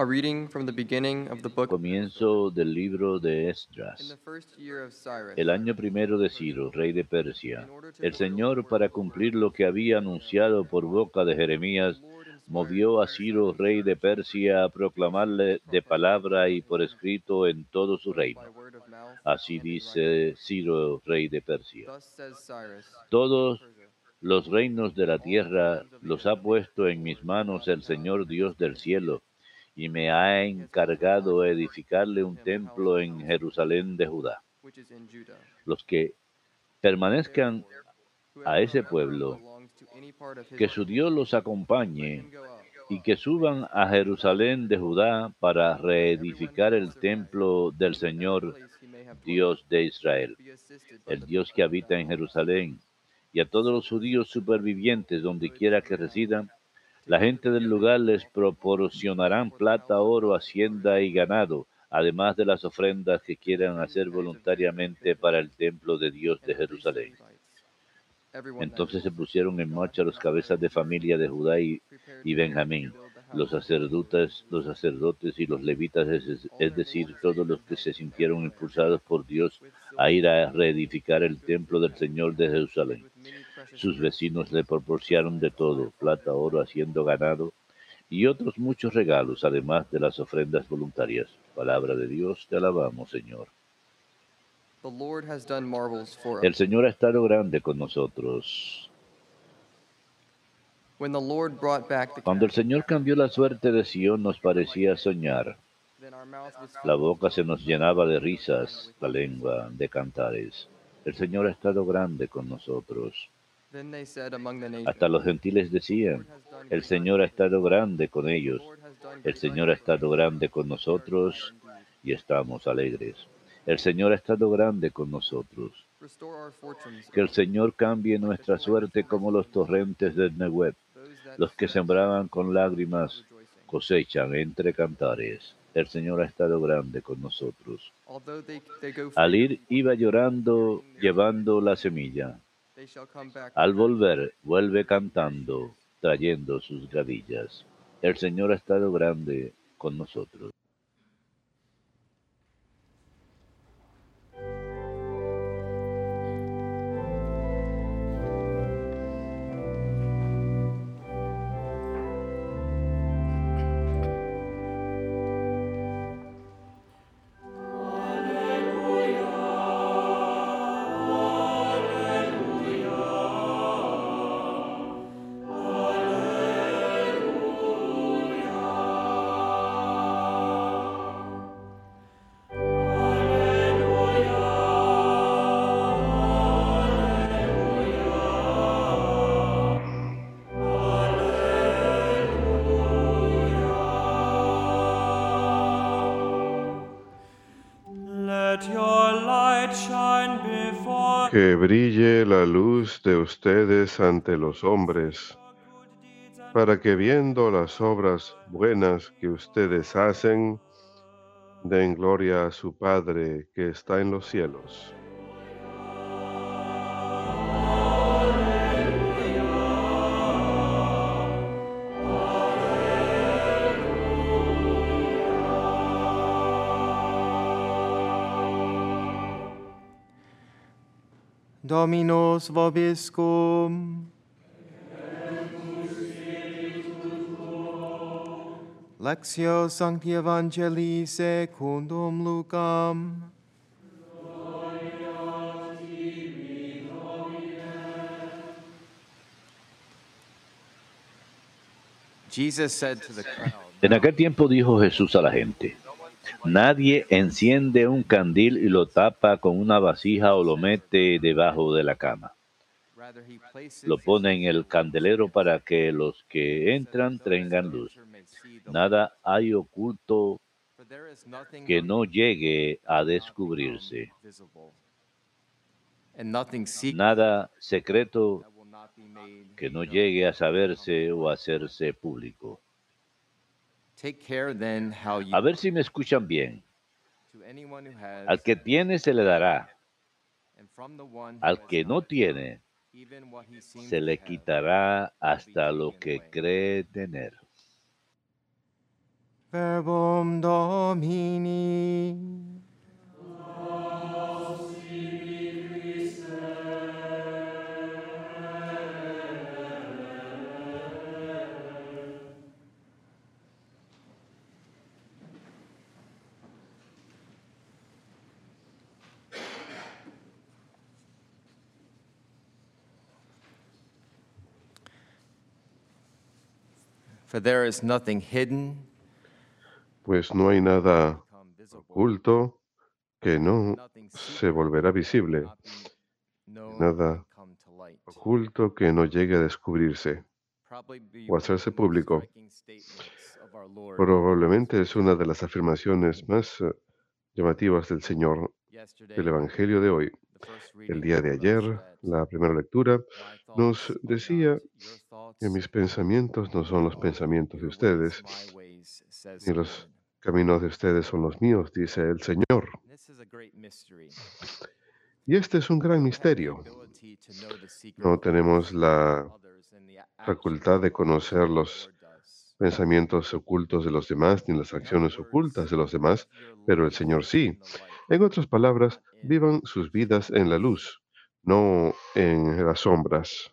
A reading from the beginning of the book Comienzo del libro de Esdras. El año primero de Ciro, rey de Persia. El Señor, para cumplir lo que había anunciado por boca de Jeremías, movió a Ciro, rey de Persia, a proclamarle de palabra y por escrito en todo su reino. Así dice Ciro, rey de Persia. Todos los reinos de la tierra los ha puesto en mis manos el Señor Dios del cielo, y me ha encargado edificarle un templo en Jerusalén de Judá. Los que permanezcan a ese pueblo, que su Dios los acompañe y que suban a Jerusalén de Judá para reedificar el templo del Señor Dios de Israel, el Dios que habita en Jerusalén, y a todos los judíos supervivientes donde quiera que residan, la gente del lugar les proporcionarán plata, oro, hacienda y ganado, además de las ofrendas que quieran hacer voluntariamente para el templo de Dios de Jerusalén. Entonces se pusieron en marcha los cabezas de familia de Judá y Benjamín, los sacerdotes, los sacerdotes y los levitas, es, es decir, todos los que se sintieron impulsados por Dios a ir a reedificar el templo del Señor de Jerusalén. Sus vecinos le proporcionaron de todo, plata, oro, haciendo ganado y otros muchos regalos, además de las ofrendas voluntarias. Palabra de Dios, te alabamos, Señor. El. Señor ha estado grande con nosotros. Cuando el Señor cambió la suerte de Sion, nos parecía soñar. La boca se nos llenaba de risas, la lengua de cantares. El Señor ha estado grande con nosotros. Then they said among the nations, Hasta los gentiles decían, el Señor ha estado grande con ellos. "The Lord has done El Señor ha estado grande con nosotros y estamos alegres. El Señor ha estado grande con nosotros. Que el Señor cambie nuestra suerte como los torrentes del Nehueb. Los que sembraban con lágrimas cosechan entre cantares. El Señor ha estado grande con nosotros. Al ir iba llorando, llevando la semilla. Al volver, vuelve cantando, trayendo sus gavillas. El Señor ha estado grande con nosotros. Ustedes ante los hombres, para que viendo las obras buenas que ustedes hacen, den gloria a su Padre que está en los cielos. Dominus vobiscum. Lectio Sancti Evangelii secundum Lucam. Jesus said to the crowd, En aquel tiempo dijo Jesús a la gente, nadie enciende un candil y lo tapa con una vasija o lo mete debajo de la cama. Lo pone en el candelero para que los que entran tengan luz. Nada hay oculto que no llegue a descubrirse. Nada secreto que no llegue a saberse o a hacerse público. A ver si me escuchan bien. to anyone who has, Al que tiene se le dará, al has que no tiene se to le quitará hasta lo que cree tener. Verbum Domini. For there is nothing hidden, Pues no hay nada oculto que no se volverá visible, nada oculto que no llegue a descubrirse o hacerse público. Probablemente es una de las afirmaciones más eh, llamativas del Señor del Evangelio de hoy. El día de ayer, la primera lectura nos decía que mis pensamientos no son los pensamientos de ustedes, ni los caminos de ustedes son los míos, dice el Señor. Y este es un gran misterio. No tenemos la facultad de conocer los pensamientos ocultos de los demás ni las acciones ocultas de los demás, pero el Señor sí. En otras palabras, vivan sus vidas en la luz, no en las sombras,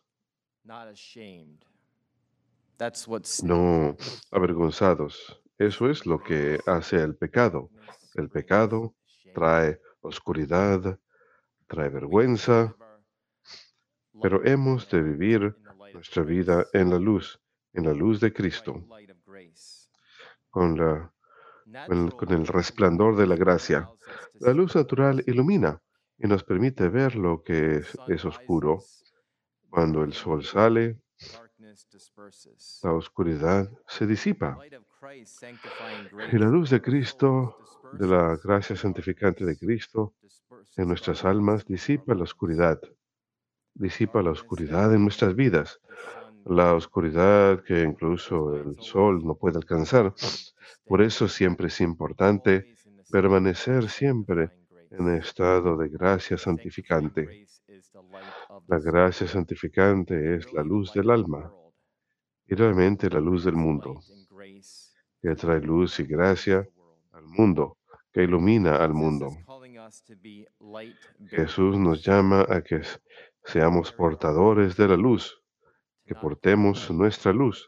no avergonzados. Eso es lo que hace el pecado. El pecado trae oscuridad, trae vergüenza, pero hemos de vivir nuestra vida en la luz, en la luz de Cristo, con, el- resplandor de la gracia. La luz natural ilumina y nos permite ver lo que es oscuro. Cuando el sol sale, la oscuridad se disipa. Y la luz de Cristo, de la gracia santificante de Cristo, en nuestras almas disipa la oscuridad, disipa la oscuridad en nuestras vidas, la oscuridad que incluso el sol no puede alcanzar. Por eso siempre es importante permanecer siempre en estado de gracia santificante. La gracia santificante es la luz del alma y realmente la luz del mundo, que trae luz y gracia al mundo, que ilumina al mundo. Jesús nos llama a que seamos portadores de la luz, que portemos nuestra luz,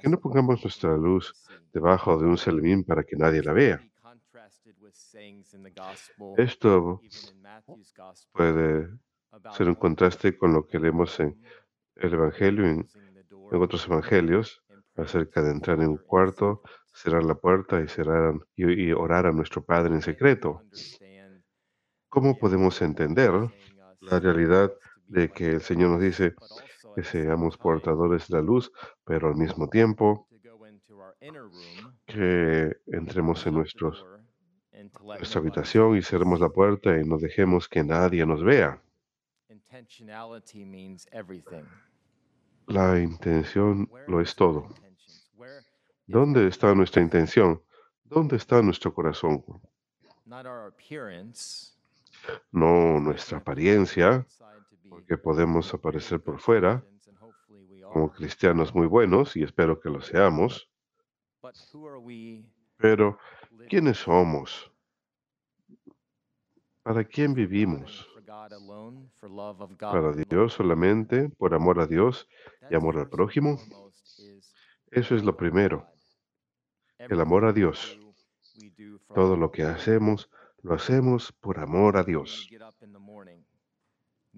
que no pongamos nuestra luz debajo de un selvín para que nadie la vea. Esto puede ser un contraste con lo que leemos en el Evangelio, en, otros Evangelios, acerca de entrar en un cuarto, cerrar la puerta y, cerrar, y orar a nuestro Padre en secreto. ¿Cómo podemos entender la realidad de que el Señor nos dice que seamos portadores de la luz, pero al mismo tiempo que entremos en nuestros, nuestra habitación y cerremos la puerta y no dejemos que nadie nos vea? La intención lo es todo. ¿Dónde está nuestra intención? ¿Dónde está nuestro corazón? No nuestra apariencia, porque podemos aparecer por fuera como cristianos muy buenos, y espero que lo seamos, pero ¿quiénes somos? ¿Para quién vivimos? ¿Para? Dios solamente? ¿Por amor a Dios? That amor al prójimo? Eso es lo primero, el amor a Dios. Todo lo que hacemos, lo hacemos por amor a Dios.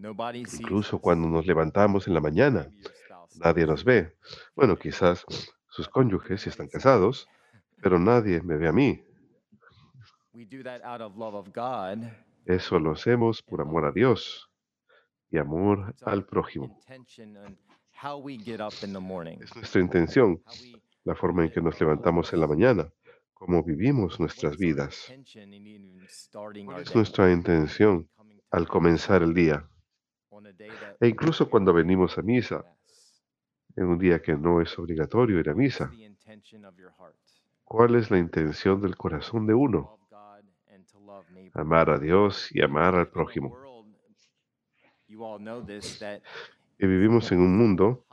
Incluso us, cuando nos levantamos en la mañana, nadie nos ve. Bueno, quizás sus cónyuges si están casados, pero nadie me ve a mí. Eso lo hacemos por amor a Dios y amor al prójimo. Es nuestra intención, la forma en que nos levantamos en la mañana, cómo vivimos nuestras vidas. ¿Cuál es nuestra intención al comenzar el día? on a day that E incluso cuando venimos a misa, en un día que no es obligatorio ir a misa. ¿Cuál es la intención del corazón de uno? Amar a Dios y amar al prójimo. Y vivimos en un mundo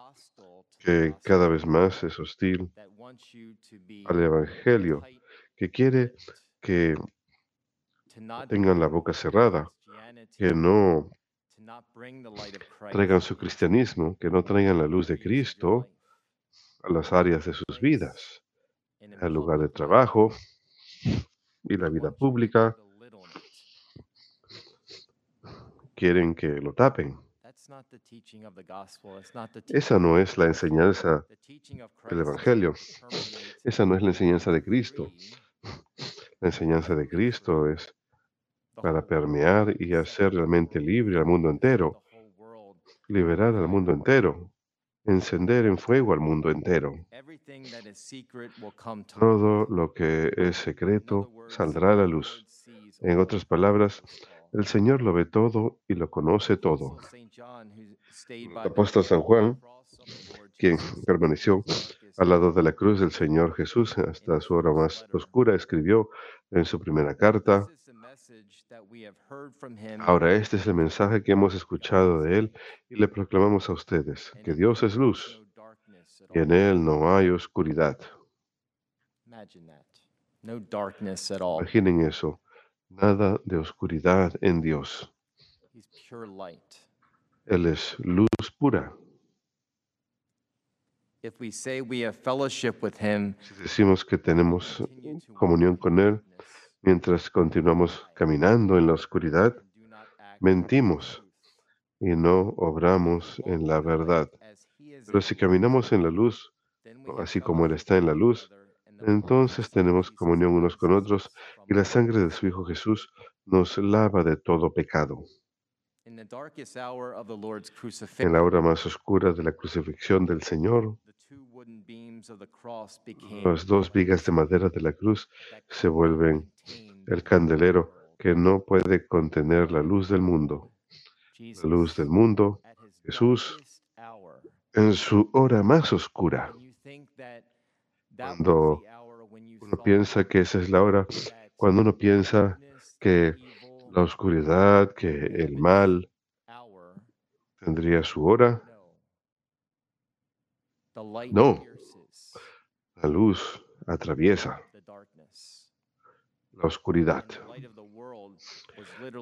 que cada vez más es hostil al Evangelio, que quiere que tengan la boca cerrada, que no traigan su cristianismo, que no traigan la luz de Cristo a las áreas de sus vidas, al lugar de trabajo y la vida pública. Quieren que lo tapen. Esa no es la enseñanza, del Evangelio. esa no es la enseñanza de Cristo. La enseñanza de Cristo es para permear y hacer realmente libre al mundo entero, liberar al mundo entero, encender en fuego al mundo entero. Todo lo que es secreto saldrá a la luz. En otras palabras, el Señor lo ve todo y lo conoce todo. El apóstol San Juan, quien permaneció al lado de la cruz del Señor Jesús hasta su hora más oscura, escribió en su primera carta, Ahora este es el mensaje que hemos escuchado de Él y le proclamamos a ustedes, que Dios es luz y en Él no hay oscuridad. Imaginen eso, nada de oscuridad en Dios. Él es luz pura. If we say we have fellowship with him, Si decimos que tenemos comunión con Él mientras continuamos caminando en la oscuridad, mentimos y no obramos en la verdad. Pero si caminamos en la luz, así como Él está en la luz, entonces tenemos comunión unos con otros y la sangre de su Hijo Jesús nos lava de todo pecado. En la hora más oscura de la crucifixión del Señor, las dos vigas de madera de la cruz se vuelven el candelero que no puede contener la luz del mundo. La luz del mundo Jesús, en su hora más oscura. Cuando Uno piensa que esa es la hora cuando uno piensa que la oscuridad, que el mal tendría su hora, no. La luz atraviesa la oscuridad.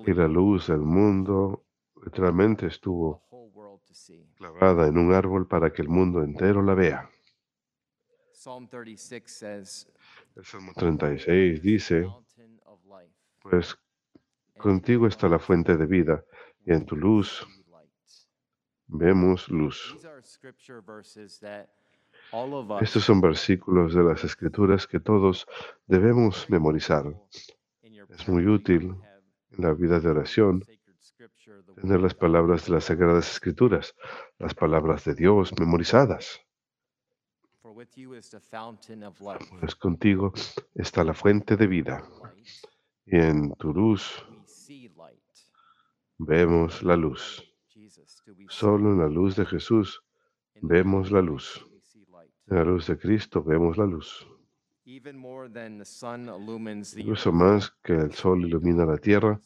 Y la luz del mundo literalmente estuvo clavada en un árbol para que el mundo entero la vea. Psalm 36 says, El Salmo 36 dice, pues contigo está la fuente de vida y en tu luz of us Estos son versículos de las escrituras que todos debemos memorizar. Es muy útil en la vida de oración tener las palabras de las Sagradas Escrituras, las palabras de Dios memorizadas. Pues contigo está la fuente de vida. Y en tu luz vemos la luz. Solo en la luz de Jesús, vemos la luz. En la luz de Cristo vemos la luz. Incluso más que el sol ilumina la tierra,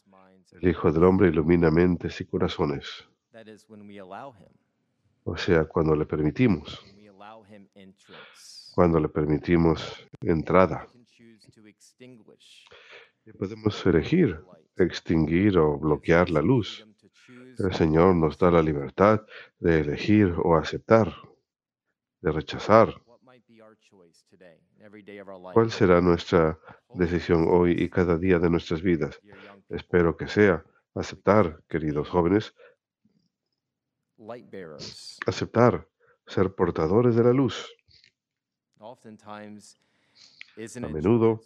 el Hijo del Hombre ilumina mentes y corazones. O sea, cuando le permitimos, cuando le permitimos entrada. Y podemos elegir extinguir o bloquear la luz. El Señor nos da la libertad de elegir o aceptar, de rechazar. ¿Cuál será nuestra decisión hoy y cada día de nuestras vidas? Espero que sea aceptar, queridos jóvenes, light bearers. aceptar ser portadores de la luz. A menudo,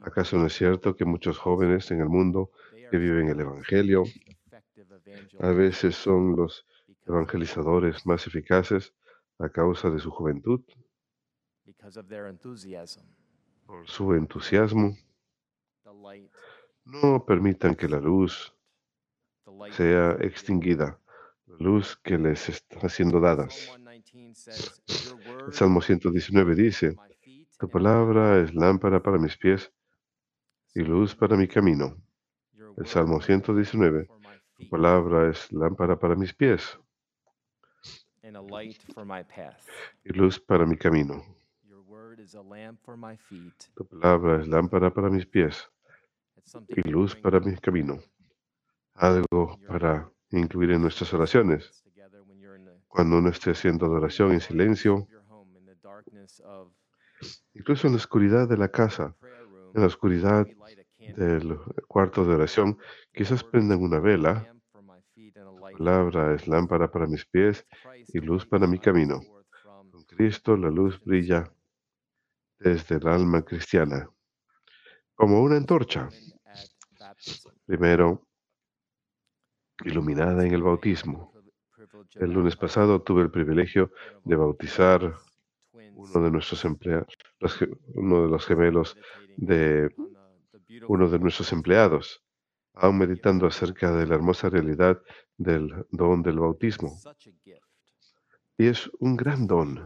¿Acaso no es cierto que muchos jóvenes en el mundo que viven el Evangelio a veces son los evangelizadores más eficaces a causa de su juventud, because of their enthusiasm? por su entusiasmo? No permitan que la luz sea extinguida, la luz que les está siendo dadas. Psalm 119 says, "Your El Salmo 119 dice, Tu palabra es lámpara para mis pies y luz para mi camino. El Salmo is a lamp 119, for my Tu palabra es lámpara para mis pies and a light for my path. y luz para mi camino. Your word is a lamp for my feet. Tu palabra es lámpara para mis pies It's something y luz para mi camino. Algo para incluir en nuestras oraciones. Cuando uno esté haciendo adoración en silencio, incluso en la oscuridad de la casa, en la oscuridad del cuarto de oración, quizás prendan una vela. lamp for my feet and a light Tu palabra es lámpara para mis pies y luz para mi camino. Con Cristo la luz brilla desde el alma cristiana, como una antorcha, primero iluminada en el bautismo. El lunes pasado tuve el privilegio de bautizar uno de nuestros empleados, uno de los gemelos de uno de nuestros empleados, aún meditando acerca de la hermosa realidad del don del bautismo. Y es un gran don,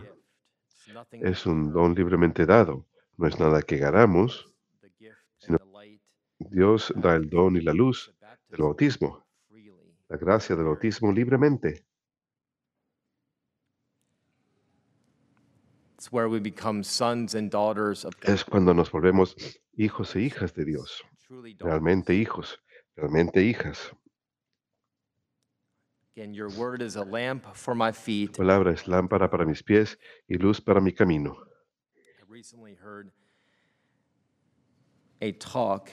es un don libremente dado, no es nada que ganamos, sino Dios da el don y la luz del bautismo, la gracia del bautismo libremente. Es cuando nos volvemos hijos e hijas de Dios, realmente hijos, realmente hijas. Tu palabra es lámpara para mis pies y luz para mi camino. I recently heard a talk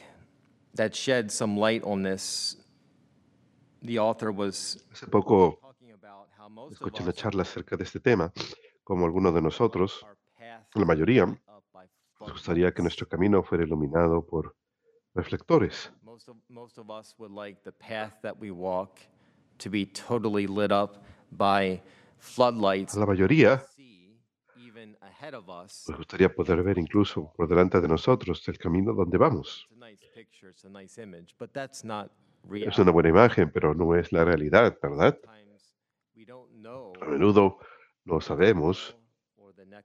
that shed some light on this. The author was Hace poco escuché una charla acerca de este tema, como algunos de nosotros, la mayoría, nos gustaría que nuestro camino fuera iluminado por reflectores. Most of, us would like the path that we walk to be totally lit up by floodlights. La mayoría nos gustaría poder ver incluso por delante de nosotros el camino donde vamos. Es una buena imagen, pero no es la realidad, ¿verdad? A menudo no sabemos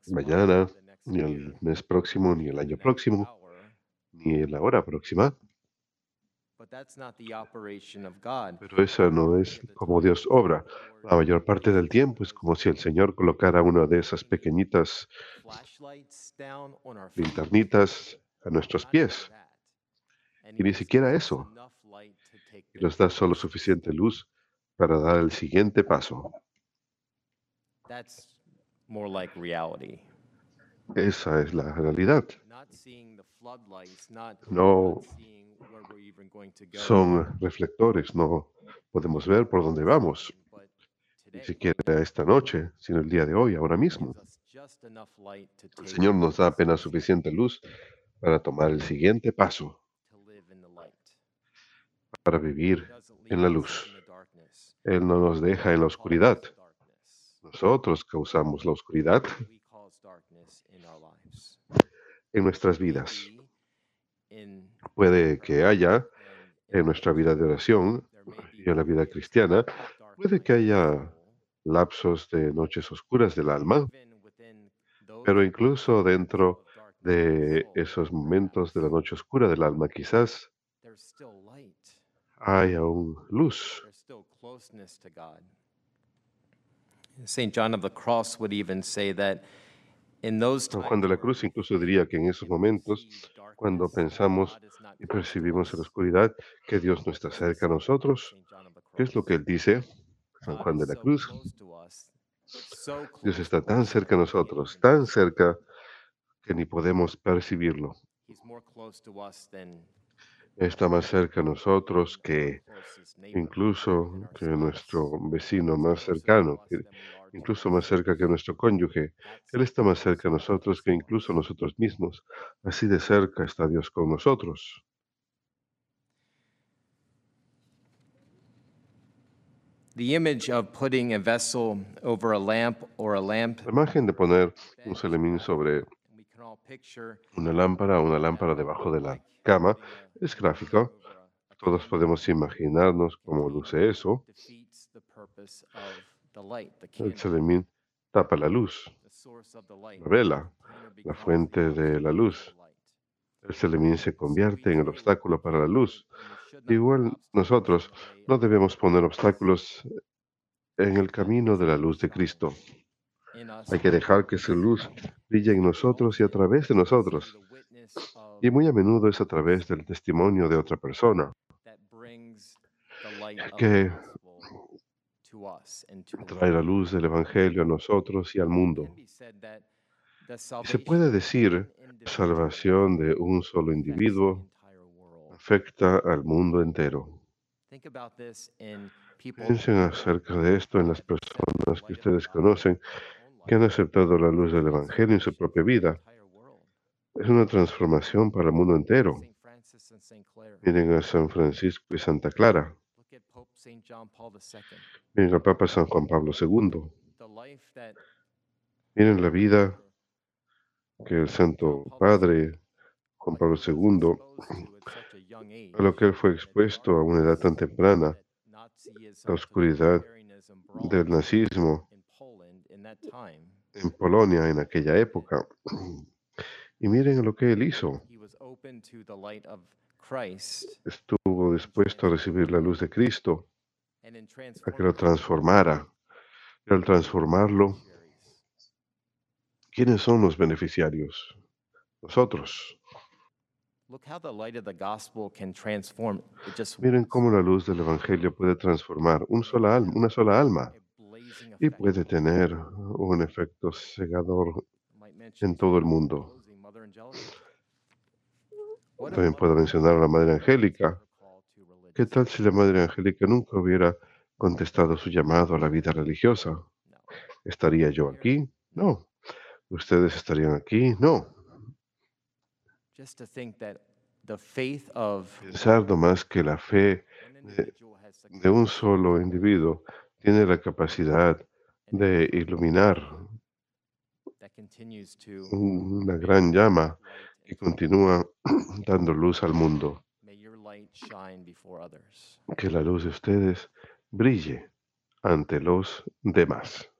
mañana, ni el mes próximo, ni el año próximo, ni en la hora próxima, pero esa no es como Dios obra. La mayor parte del tiempo es como si el Señor colocara una de esas pequeñitas linternitas a nuestros pies y ni siquiera eso. y nos da solo suficiente luz para dar el siguiente paso. That's more like reality. Esa es la realidad. No. Son reflectores, no podemos ver por dónde vamos, ni siquiera esta noche, sino el día de hoy, ahora mismo. El Señor nos da apenas suficiente luz para tomar el siguiente paso, para vivir en la luz. Él no nos deja en la oscuridad. Nosotros causamos la oscuridad en nuestras vidas. Puede que haya en nuestra vida de oración y en la vida cristiana, puede que haya lapsos de noches oscuras del alma, pero incluso dentro de esos momentos de la noche oscura del alma, quizás hay aún luz. St. John of the Cross would even say that Juan de la Cruz incluso diría que en esos momentos, cuando pensamos y percibimos en la us. oscuridad que Dios no está cerca a nosotros, ¿qué es lo que él dice? San Juan de la Cruz. Dios está tan cerca a nosotros, tan cerca que ni podemos percibirlo. Está más cerca a nosotros que incluso que nuestro vecino más cercano, que incluso más cerca que nuestro cónyuge. Él está más cerca a nosotros que incluso nosotros mismos. Así de cerca está Dios con nosotros. The image of putting a vessel over a lamp or a lamp, La imagen de poner un salemín sobre una lámpara o una lámpara debajo de la cama es gráfico. Todos podemos imaginarnos cómo luce eso. El salemín tapa la luz, the source of the light. la vela. La fuente de la luz. El salemín se convierte en el obstáculo para la luz. Igual nosotros no debemos poner obstáculos en el camino de la luz de Cristo. Hay que dejar que su luz brilla en nosotros y a través de nosotros. Y muy a menudo es a través del testimonio de otra persona que the gospel to us and to the trae la luz del Evangelio a nosotros y al mundo. se puede decir, la salvación de un solo individuo afecta al mundo entero. Piensen acerca de esto en las personas que ustedes conocen, que han aceptado la luz del Evangelio en su propia vida. Es una transformación para el mundo entero. Miren a San Francisco y Santa Clara. Miren al Papa San Juan Pablo II. Miren la vida que el Santo Padre Juan Pablo II, a lo que él fue expuesto a una edad tan temprana, la oscuridad del nazismo en Polonia en aquella época. Y miren lo que él hizo. Estuvo dispuesto a recibir la luz de Cristo, a que lo transformara. Y al transformarlo, ¿quiénes son los beneficiarios? Nosotros. Miren cómo la luz del Evangelio puede transformar un sola alma, una sola alma y puede tener un efecto cegador en todo el mundo. También puedo mencionar a la Madre Angélica. ¿Qué tal si la Madre Angélica nunca hubiera contestado su llamado a la vida religiosa? ¿Estaría yo aquí? No. ¿Ustedes estarían aquí? No. Pensar nomás que la fe de, de un solo individuo tiene la capacidad de iluminar una gran llama que continúa dando luz al mundo. Que la luz de ustedes brille ante los demás.